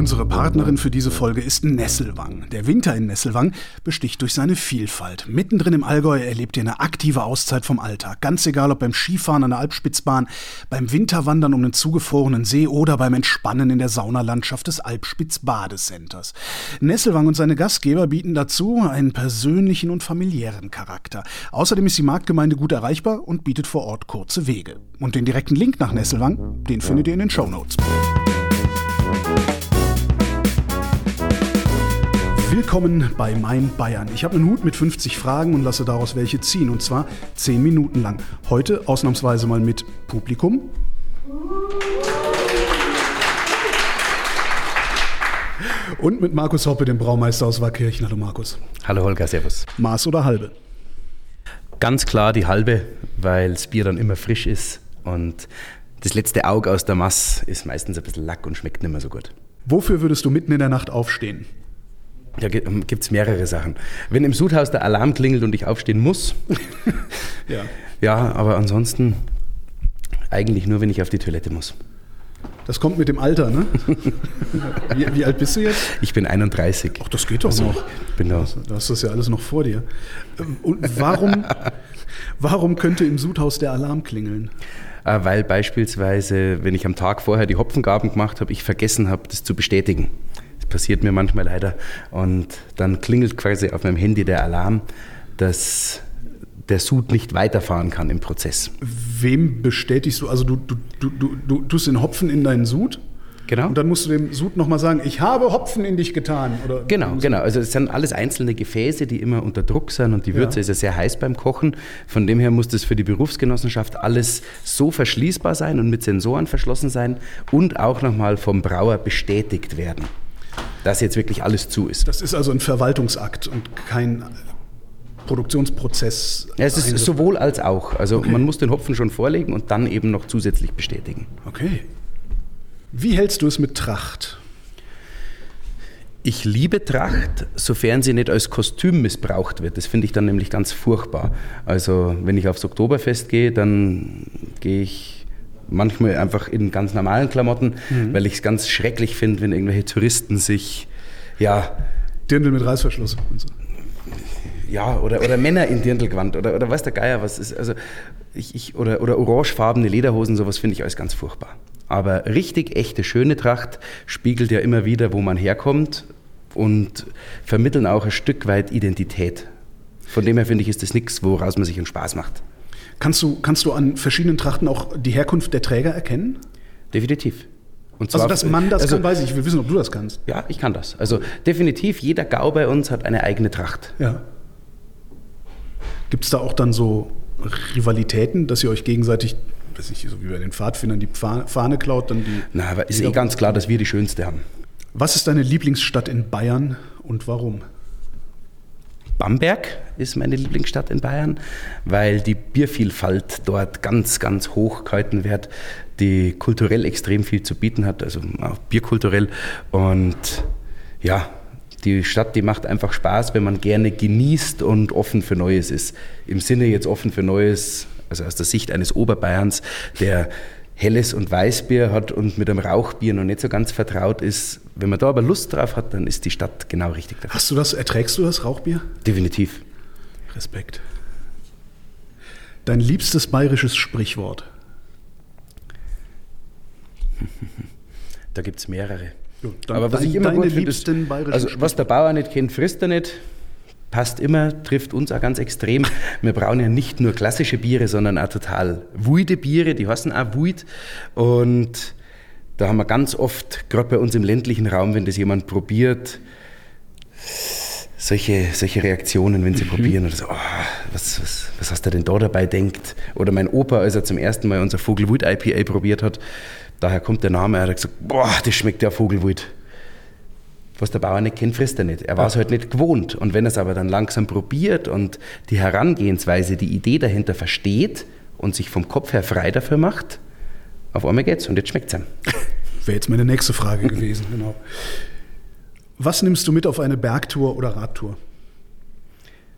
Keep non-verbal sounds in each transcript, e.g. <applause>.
Unsere Partnerin für diese Folge ist Nesselwang. Der Winter in Nesselwang besticht durch seine Vielfalt. Mittendrin im Allgäu erlebt ihr eine aktive Auszeit vom Alltag. Ganz egal, ob beim Skifahren an der Alpspitzbahn, beim Winterwandern um den zugefrorenen See oder beim Entspannen in der Saunalandschaft des Alpspitz Badecenters. Nesselwang und seine Gastgeber bieten dazu einen persönlichen und familiären Charakter. Außerdem ist die Marktgemeinde gut erreichbar und bietet vor Ort kurze Wege. Und den direkten Link nach Nesselwang, den findet ihr in den Shownotes. Willkommen bei Mein Bayern. Ich habe einen Hut mit 50 Fragen und lasse daraus welche ziehen. Und zwar 10 Minuten lang. Heute ausnahmsweise mal mit Publikum. Und mit Markus Hoppe, dem Braumeister aus Wackirchen. Hallo Markus. Hallo Holger, Servus. Maß oder halbe? Ganz klar die halbe, weil das Bier dann immer frisch ist und das letzte Auge aus der Mass ist meistens ein bisschen Lack und schmeckt nicht mehr so gut. Wofür würdest du mitten in der Nacht aufstehen? Da gibt es mehrere Sachen. Wenn im Sudhaus der Alarm klingelt und ich aufstehen muss, ja. <laughs> ja, aber ansonsten eigentlich nur, wenn ich auf die Toilette muss. Das kommt mit dem Alter, ne? <laughs> wie, wie, alt bist du jetzt? Ich bin 31. Ach, das geht doch also, noch. Bin da. Du hast das ja alles noch vor dir. Ähm, und warum, <laughs> warum könnte im Sudhaus der Alarm klingeln? Äh, weil beispielsweise, wenn ich am Tag vorher die Hopfengaben gemacht habe, ich vergessen habe, das zu bestätigen passiert mir manchmal leider. Und dann klingelt quasi auf meinem Handy der Alarm, dass der Sud nicht weiterfahren kann im Prozess. Wem bestätigst du? Also du, du, du, du, du tust den Hopfen in deinen Sud? Genau. Und dann musst du dem Sud nochmal sagen, ich habe Hopfen in dich getan. Oder genau, genau. Also es sind alles einzelne Gefäße, die immer unter Druck sind und die Würze ja. ist ja sehr heiß beim Kochen. Von dem her muss das für die Berufsgenossenschaft alles so verschließbar sein und mit Sensoren verschlossen sein und auch nochmal vom Brauer bestätigt werden dass jetzt wirklich alles zu ist. Das ist also ein Verwaltungsakt und kein Produktionsprozess. Ja, es ist sowohl als auch. Also okay. man muss den Hopfen schon vorlegen und dann eben noch zusätzlich bestätigen. Okay. Wie hältst du es mit Tracht? Ich liebe Tracht, sofern sie nicht als Kostüm missbraucht wird. Das finde ich dann nämlich ganz furchtbar. Also wenn ich aufs Oktoberfest gehe, dann gehe ich manchmal einfach in ganz normalen Klamotten, mhm. weil ich es ganz schrecklich finde, wenn irgendwelche Touristen sich, ja. Dirndl mit Reißverschluss. Ja, oder, oder Männer in Dirndlgewand oder, oder weiß der Geier was ist. Also ich, ich, oder, oder orangefarbene Lederhosen, sowas finde ich alles ganz furchtbar. Aber richtig echte, schöne Tracht spiegelt ja immer wieder, wo man herkommt und vermitteln auch ein Stück weit Identität. Von dem her finde ich, ist das nichts, woraus man sich einen Spaß macht. Kannst du, kannst du an verschiedenen Trachten auch die Herkunft der Träger erkennen? Definitiv. also, dass man das also, kann, weiß ich. Ich will wissen, ob du das kannst. Ja, ich kann das. Also, definitiv, jeder Gau bei uns hat eine eigene Tracht. Ja. Gibt es da auch dann so Rivalitäten, dass ihr euch gegenseitig, weiß nicht, so wie bei den Pfadfindern, die Fahne klaut, dann die. Na, aber ist eh ganz klar, dass wir die schönste haben. Was ist deine Lieblingsstadt in Bayern und warum? Bamberg ist meine Lieblingsstadt in Bayern, weil die Biervielfalt dort ganz, ganz hoch gehalten wird, die kulturell extrem viel zu bieten hat, also auch bierkulturell. Und ja, die Stadt, die macht einfach Spaß, wenn man gerne genießt und offen für Neues ist. Im Sinne jetzt offen für Neues, also aus der Sicht eines Oberbayerns, der helles und Weißbier hat und mit einem Rauchbier noch nicht so ganz vertraut ist. Wenn man da aber Lust drauf hat, dann ist die Stadt genau richtig dafür. Hast du das, erträgst du das Rauchbier? Definitiv. Respekt. Dein liebstes bayerisches Sprichwort? Da gibt es mehrere. Ja, aber was dein, ich immer gut finde, ist, also was der Bauer nicht kennt, frisst er nicht passt immer, trifft uns auch ganz extrem. Wir brauchen ja nicht nur klassische Biere, sondern auch total wuide Biere, die heißen auch wuid. Und da haben wir ganz oft, gerade bei uns im ländlichen Raum, wenn das jemand probiert, solche, solche Reaktionen, wenn sie mhm. probieren oder so, oh, was, was, was hast du denn da dabei denkt? Oder mein Opa, als er zum ersten Mal unser Vogelwut IPA probiert hat, daher kommt der Name, er hat gesagt, boah, das schmeckt ja Vogelwut was der Bauer nicht kennt, frisst er nicht. Er war es halt nicht gewohnt. Und wenn er es aber dann langsam probiert und die Herangehensweise, die Idee dahinter versteht und sich vom Kopf her frei dafür macht, auf einmal geht's und jetzt schmeckt es ihm. <laughs> Wäre jetzt meine nächste Frage gewesen, genau. Was nimmst du mit auf eine Bergtour oder Radtour?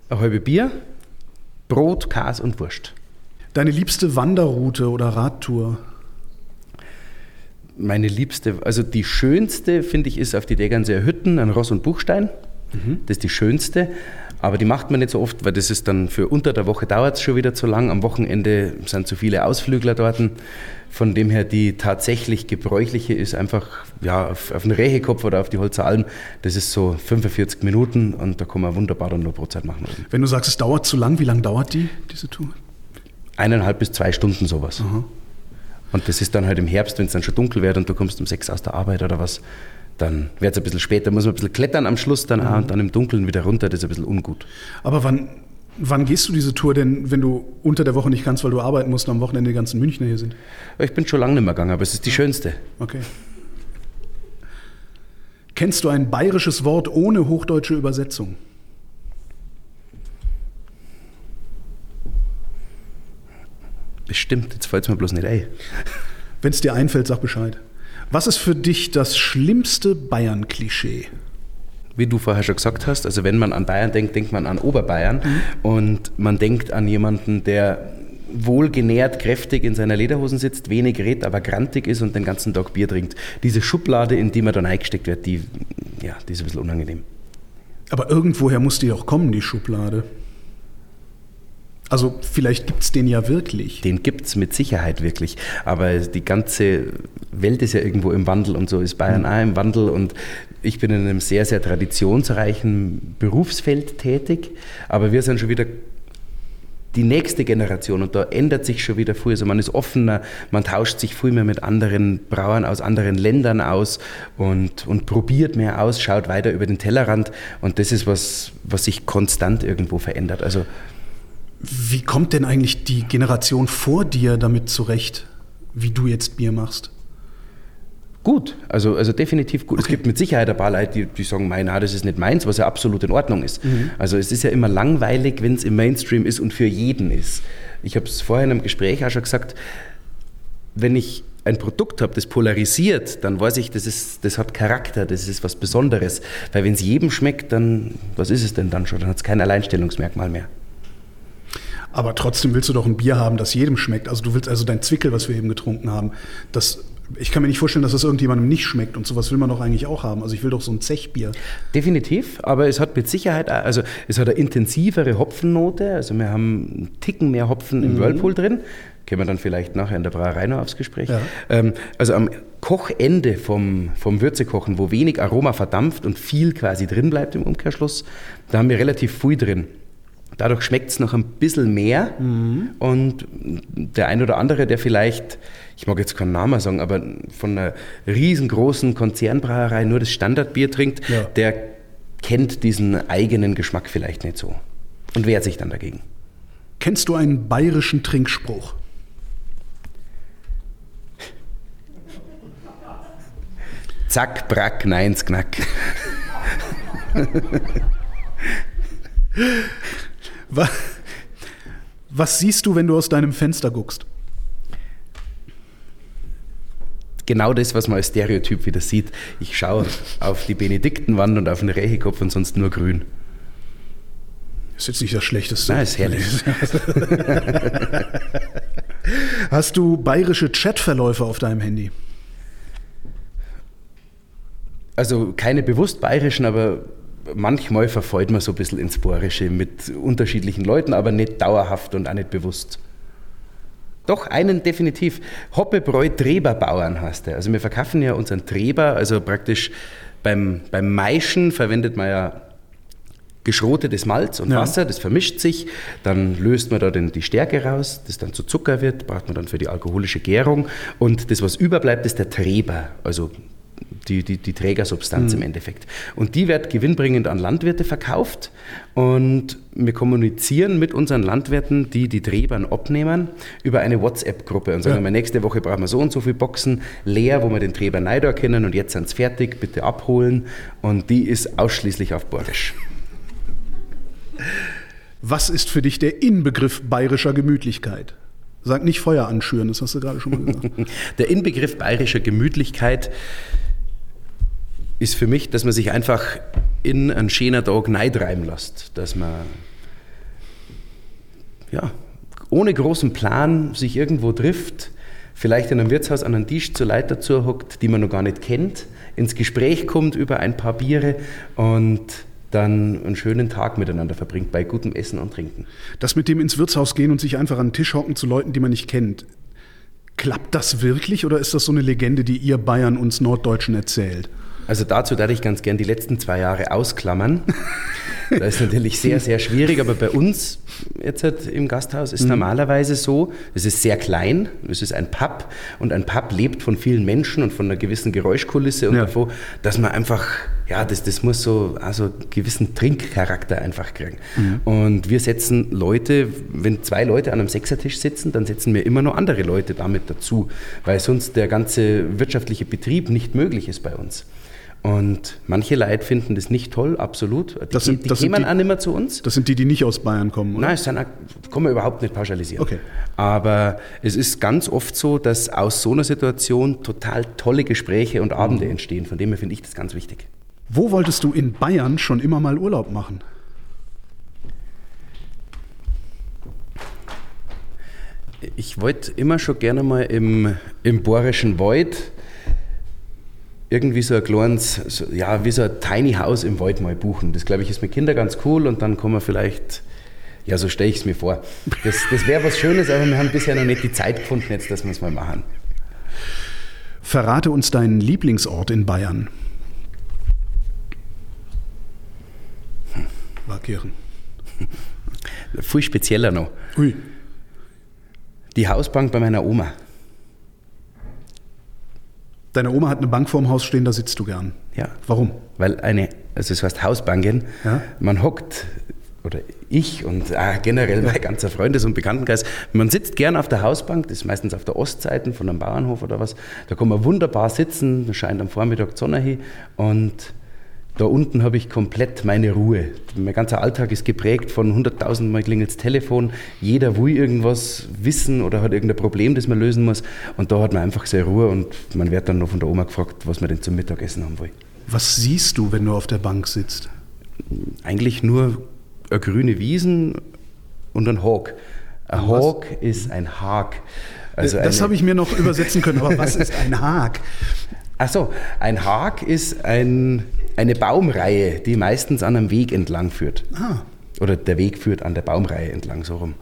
Ein halbe Bier, Brot, Kas und Wurst. Deine liebste Wanderroute oder Radtour? Meine liebste, also die schönste, finde ich, ist auf die Degernseer Hütten an Ross und Buchstein. Mhm. Das ist die schönste. Aber die macht man nicht so oft, weil das ist dann für unter der Woche dauert es schon wieder zu lang. Am Wochenende sind zu viele Ausflügler dort. Von dem her die tatsächlich gebräuchliche ist einfach ja, auf, auf den Rehekopf oder auf die Holzer Alm. Das ist so 45 Minuten und da kann man wunderbar dann nur Brotzeit machen. Wenn du sagst, es dauert zu lang, wie lange dauert die, diese Tour? Eineinhalb bis zwei Stunden sowas. Aha. Und das ist dann halt im Herbst, wenn es dann schon dunkel wird und du kommst um sechs aus der Arbeit oder was, dann wird es ein bisschen später, muss man ein bisschen klettern am Schluss dann mhm. auch und dann im Dunkeln wieder runter, das ist ein bisschen ungut. Aber wann, wann gehst du diese Tour denn, wenn du unter der Woche nicht kannst, weil du arbeiten musst und am Wochenende die ganzen Münchner hier sind? Ich bin schon lange nicht mehr gegangen, aber es ist die schönste. Okay. Kennst du ein bayerisches Wort ohne hochdeutsche Übersetzung? Bestimmt, jetzt fällt es mir bloß nicht ein. Wenn es dir einfällt, sag Bescheid. Was ist für dich das schlimmste Bayern-Klischee? Wie du vorher schon gesagt hast, also wenn man an Bayern denkt, denkt man an Oberbayern mhm. und man denkt an jemanden, der wohlgenährt, kräftig in seiner Lederhosen sitzt, wenig redet, aber grantig ist und den ganzen Tag Bier trinkt. Diese Schublade, in die man dann eingesteckt wird, die, ja, die ist ein bisschen unangenehm. Aber irgendwoher muss die auch kommen, die Schublade. Also vielleicht gibt es den ja wirklich. Den gibt es mit Sicherheit wirklich. Aber die ganze Welt ist ja irgendwo im Wandel und so ist Bayern mhm. auch im Wandel. Und ich bin in einem sehr, sehr traditionsreichen Berufsfeld tätig. Aber wir sind schon wieder die nächste Generation und da ändert sich schon wieder viel. Also man ist offener, man tauscht sich viel mehr mit anderen Brauern aus anderen Ländern aus und, und probiert mehr aus, schaut weiter über den Tellerrand und das ist was, was sich konstant irgendwo verändert. Also wie kommt denn eigentlich die Generation vor dir damit zurecht, wie du jetzt Bier machst? Gut, also, also definitiv gut. Okay. Es gibt mit Sicherheit ein paar Leute, die, die sagen, nein, das ist nicht meins, was ja absolut in Ordnung ist. Mhm. Also es ist ja immer langweilig, wenn es im Mainstream ist und für jeden ist. Ich habe es vorhin im Gespräch auch schon gesagt, wenn ich ein Produkt habe, das polarisiert, dann weiß ich, das, ist, das hat Charakter, das ist was Besonderes. Weil wenn es jedem schmeckt, dann, was ist es denn dann schon? Dann hat es kein Alleinstellungsmerkmal mehr. Aber trotzdem willst du doch ein Bier haben, das jedem schmeckt. Also du willst also dein Zwickel, was wir eben getrunken haben, das ich kann mir nicht vorstellen, dass das irgendjemandem nicht schmeckt und sowas will man doch eigentlich auch haben. Also ich will doch so ein Zechbier. Definitiv, aber es hat mit Sicherheit, also es hat eine intensivere Hopfennote. Also wir haben einen Ticken mehr Hopfen im mhm. Whirlpool drin. Können wir dann vielleicht nachher in der Brauerei noch aufs Gespräch. Ja. Ähm, also am Kochende vom, vom Würzekochen, wo wenig Aroma verdampft und viel quasi drin bleibt im Umkehrschluss, da haben wir relativ viel drin. Dadurch schmeckt es noch ein bisschen mehr. Mhm. Und der ein oder andere, der vielleicht, ich mag jetzt keinen Namen sagen, aber von einer riesengroßen Konzernbrauerei nur das Standardbier trinkt, ja. der kennt diesen eigenen Geschmack vielleicht nicht so und wehrt sich dann dagegen. Kennst du einen bayerischen Trinkspruch? Zack, brack, neins, knack. <laughs> Was siehst du, wenn du aus deinem Fenster guckst? Genau das, was man als Stereotyp wieder sieht. Ich schaue auf die Benediktenwand und auf den Rehekopf und sonst nur grün. Ist jetzt nicht das Schlechteste. Nein, ist herrlich. <laughs> Hast du bayerische Chatverläufe auf deinem Handy? Also keine bewusst bayerischen, aber manchmal verfällt man so ein bisschen ins Bohrische mit unterschiedlichen Leuten, aber nicht dauerhaft und auch nicht bewusst. Doch, einen definitiv. Hoppebräu Treberbauern heißt der. Also wir verkaufen ja unseren Treber, also praktisch beim, beim Maischen verwendet man ja geschrotetes Malz und ja. Wasser, das vermischt sich, dann löst man da den, die Stärke raus, das dann zu Zucker wird, braucht man dann für die alkoholische Gärung und das, was überbleibt, ist der Treber, also die, die, die Trägersubstanz mhm. im Endeffekt. Und die wird gewinnbringend an Landwirte verkauft und wir kommunizieren mit unseren Landwirten, die die Trebern abnehmen, über eine WhatsApp-Gruppe und sagen, ja. nächste Woche brauchen wir so und so viele Boxen leer, wo wir den Treber Neidor erkennen und jetzt sind es fertig, bitte abholen. Und die ist ausschließlich auf Bordisch. Was ist für dich der Inbegriff bayerischer Gemütlichkeit? Sag nicht Feuer anschüren, das hast du gerade schon mal gesagt. <laughs> der Inbegriff bayerischer Gemütlichkeit ist für mich, dass man sich einfach in einen schönen Tag neidreiben lässt. Dass man ja, ohne großen Plan sich irgendwo trifft, vielleicht in einem Wirtshaus an einem Tisch zur Leiter dazu hockt, die man noch gar nicht kennt, ins Gespräch kommt über ein paar Biere und dann einen schönen Tag miteinander verbringt bei gutem Essen und Trinken. Das mit dem ins Wirtshaus gehen und sich einfach an den Tisch hocken zu Leuten, die man nicht kennt, klappt das wirklich oder ist das so eine Legende, die ihr Bayern uns Norddeutschen erzählt? Also dazu darf ich ganz gern die letzten zwei Jahre ausklammern. <laughs> Das ist natürlich sehr, sehr schwierig, aber bei uns jetzt halt im Gasthaus ist mhm. normalerweise so, es ist sehr klein, es ist ein Pub und ein Pub lebt von vielen Menschen und von einer gewissen Geräuschkulisse und ja. davon, dass man einfach, ja, das, das muss so also gewissen Trinkcharakter einfach kriegen. Mhm. Und wir setzen Leute, wenn zwei Leute an einem Sechsertisch sitzen, dann setzen wir immer noch andere Leute damit dazu, weil sonst der ganze wirtschaftliche Betrieb nicht möglich ist bei uns. Und manche Leute finden das nicht toll, absolut. Die, das sind, die das kämen sind die, auch nicht mehr zu uns. Das sind die, die nicht aus Bayern kommen, oder? Nein, das sind, kann man überhaupt nicht pauschalisieren. Okay. Aber es ist ganz oft so, dass aus so einer Situation total tolle Gespräche und Abende mhm. entstehen. Von dem her finde ich das ganz wichtig. Wo wolltest du in Bayern schon immer mal Urlaub machen? Ich wollte immer schon gerne mal im, im Bohrischen Wald irgendwie so ein kleines, so, ja, wie so ein Tiny House im Wald mal buchen. Das, glaube ich, ist mit Kindern ganz cool und dann kann man vielleicht, ja, so stelle ich es mir vor. Das, das wäre was Schönes, aber wir haben bisher noch nicht die Zeit gefunden, jetzt, dass wir es mal machen. Verrate uns deinen Lieblingsort in Bayern. Warkirchen. Viel spezieller noch. Ui. Die Hausbank bei meiner Oma. Deine Oma hat eine Bank vorm Haus stehen, da sitzt du gern. Ja. Warum? Weil eine, also es heißt Hausbanken, ja? man hockt, oder ich und ah, generell mein ganzer Freundes- und Bekanntenkreis, man sitzt gern auf der Hausbank, das ist meistens auf der Ostseite von einem Bauernhof oder was, da kann man wunderbar sitzen, da scheint am Vormittag die Sonne hin und da unten habe ich komplett meine Ruhe. Mein ganzer Alltag ist geprägt von 100.000 Mal klingelt das Telefon. Jeder will irgendwas wissen oder hat irgendein Problem, das man lösen muss. Und da hat man einfach sehr Ruhe und man wird dann noch von der Oma gefragt, was man denn zum Mittagessen haben will. Was siehst du, wenn du auf der Bank sitzt? Eigentlich nur eine grüne Wiesen und ein Hawk. Ein Hawk ist ein Hag. Also das habe ich mir noch übersetzen können, aber was ist ein Hag? Ach so, ein Hag ist ein eine Baumreihe, die meistens an einem Weg entlang führt. Ah. Oder der Weg führt an der Baumreihe entlang, so rum.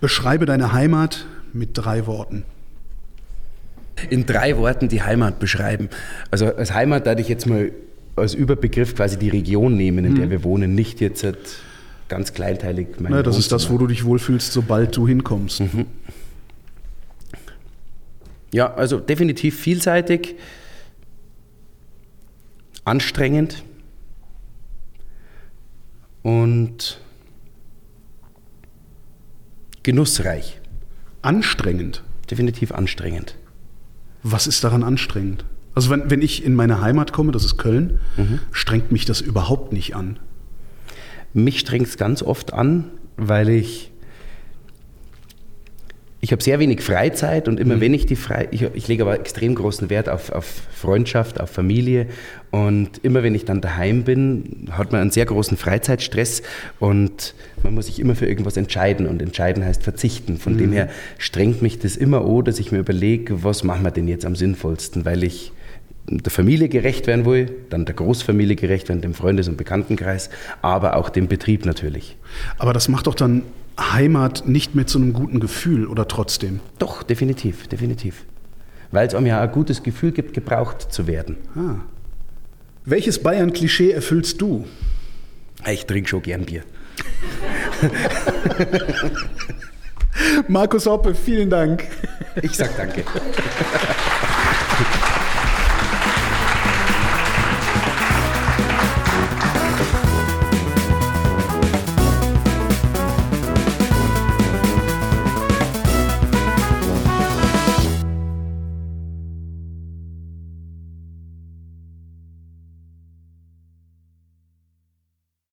Beschreibe deine Heimat mit drei Worten. In drei Worten die Heimat beschreiben. Also als Heimat darf ich jetzt mal als Überbegriff quasi die Region nehmen, in mhm. der wir wohnen, nicht jetzt ganz kleinteilig. Mein ja, das Wohnzimmer. ist das, wo du dich wohlfühlst, sobald du hinkommst. Mhm. Ja, also definitiv vielseitig anstrengend und genussreich. Anstrengend? Definitiv anstrengend. Was ist daran anstrengend? Also wenn, wenn ich in meine Heimat komme, das ist Köln, mhm. strengt mich das überhaupt nicht an. Mich strengt es ganz oft an, weil ich ich habe sehr wenig Freizeit und immer mhm. wenn ich die frei, ich, ich, lege aber extrem großen Wert auf, auf, Freundschaft, auf Familie und immer wenn ich dann daheim bin, hat man einen sehr großen Freizeitstress und man muss sich immer für irgendwas entscheiden und entscheiden heißt verzichten. Von mhm. dem her strengt mich das immer an, dass ich mir überlege, was machen wir denn jetzt am sinnvollsten, weil ich der Familie gerecht werden will, dann der Großfamilie gerecht werden, dem Freundes- und Bekanntenkreis, aber auch dem Betrieb natürlich. Aber das macht doch dann Heimat nicht mehr zu einem guten Gefühl oder trotzdem? Doch, definitiv, definitiv. Weil es einem ja ein gutes Gefühl gibt, gebraucht zu werden. Ah. Welches Bayern-Klischee erfüllst du? Ich trinke schon gern Bier. <laughs> Markus Hoppe, vielen Dank. Ich sag danke. <laughs>